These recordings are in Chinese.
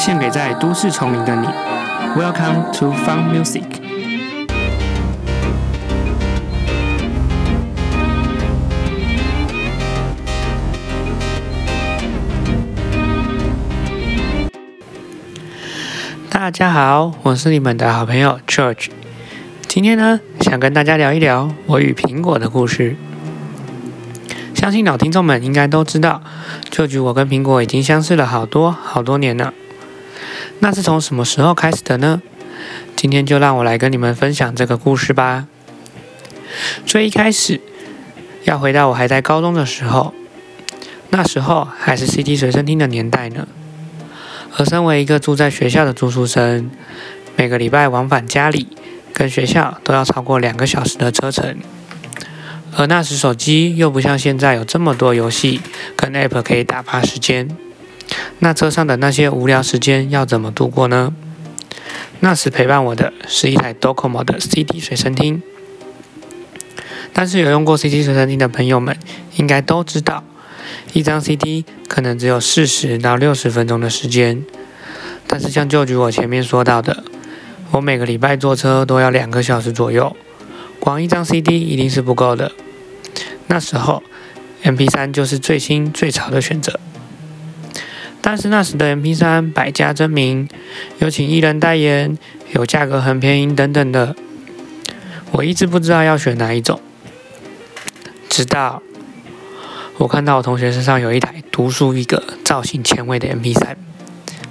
献给在都市丛林的你。Welcome to Fun Music。大家好，我是你们的好朋友 George。今天呢，想跟大家聊一聊我与苹果的故事。相信老听众们应该都知道，George 我跟苹果已经相识了好多好多年了。那是从什么时候开始的呢？今天就让我来跟你们分享这个故事吧。最一开始，要回到我还在高中的时候，那时候还是 CD 随身听的年代呢。而身为一个住在学校的住宿生，每个礼拜往返家里跟学校都要超过两个小时的车程。而那时手机又不像现在有这么多游戏跟 App 可以打发时间，那车上的那些无聊时间要怎么度过呢？那时陪伴我的是一台 Docomo 的 CD 随身听，但是有用过 CD 随身听的朋友们应该都知道，一张 CD 可能只有四十到六十分钟的时间，但是像就举我前面说到的，我每个礼拜坐车都要两个小时左右。光一张 CD 一定是不够的，那时候 MP3 就是最新最潮的选择。但是那时的 MP3 百家争鸣，有请艺人代言，有价格很便宜等等的，我一直不知道要选哪一种。直到我看到我同学身上有一台独树一格、造型前卫的 MP3，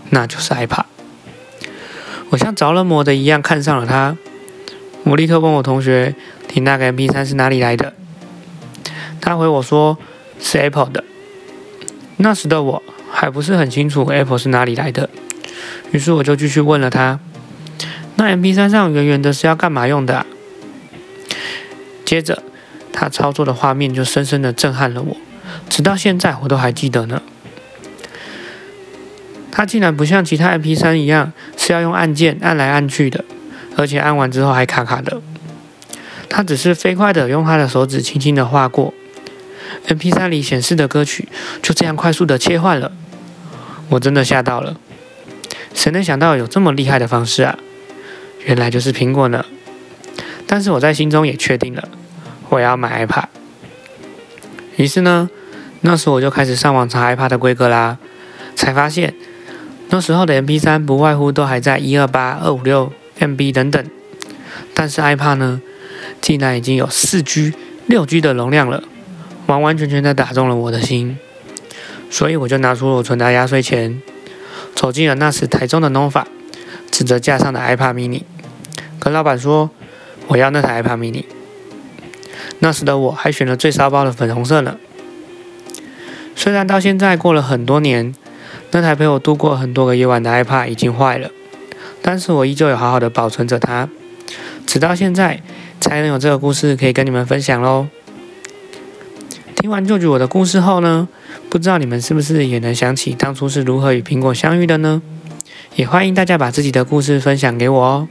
那就是 iPod。我像着了魔的一样看上了它。我立刻问我同学：“你那个 MP3 是哪里来的？”他回我说：“是 Apple 的。”那时的我还不是很清楚 Apple 是哪里来的，于是我就继续问了他：“那 MP3 上圆圆的是要干嘛用的啊？”接着他操作的画面就深深的震撼了我，直到现在我都还记得呢。它竟然不像其他 MP3 一样是要用按键按来按去的。而且按完之后还卡卡的，他只是飞快的用他的手指轻轻的划过，MP3 里显示的歌曲就这样快速的切换了，我真的吓到了，谁能想到有这么厉害的方式啊？原来就是苹果呢。但是我在心中也确定了，我要买 iPad。于是呢，那时候我就开始上网查 iPad 的规格啦，才发现那时候的 MP3 不外乎都还在一二八、二五六。MB 等等，但是 iPad 呢，竟然已经有四 G、六 G 的容量了，完完全全的打中了我的心，所以我就拿出我存的压岁钱，走进了那时台中的 Nova，指着架上的 ipad mini，跟老板说我要那台 ipad mini。那时的我还选了最骚包的粉红色呢。虽然到现在过了很多年，那台陪我度过很多个夜晚的 ipad 已经坏了。但是我依旧有好好的保存着它，直到现在才能有这个故事可以跟你们分享喽。听完舅舅我的故事后呢，不知道你们是不是也能想起当初是如何与苹果相遇的呢？也欢迎大家把自己的故事分享给我哦。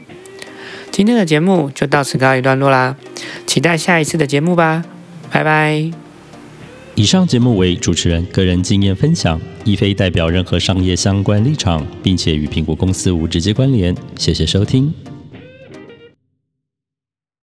今天的节目就到此告一段落啦，期待下一次的节目吧，拜拜。以上节目为主持人个人经验分享，亦非代表任何商业相关立场，并且与苹果公司无直接关联。谢谢收听。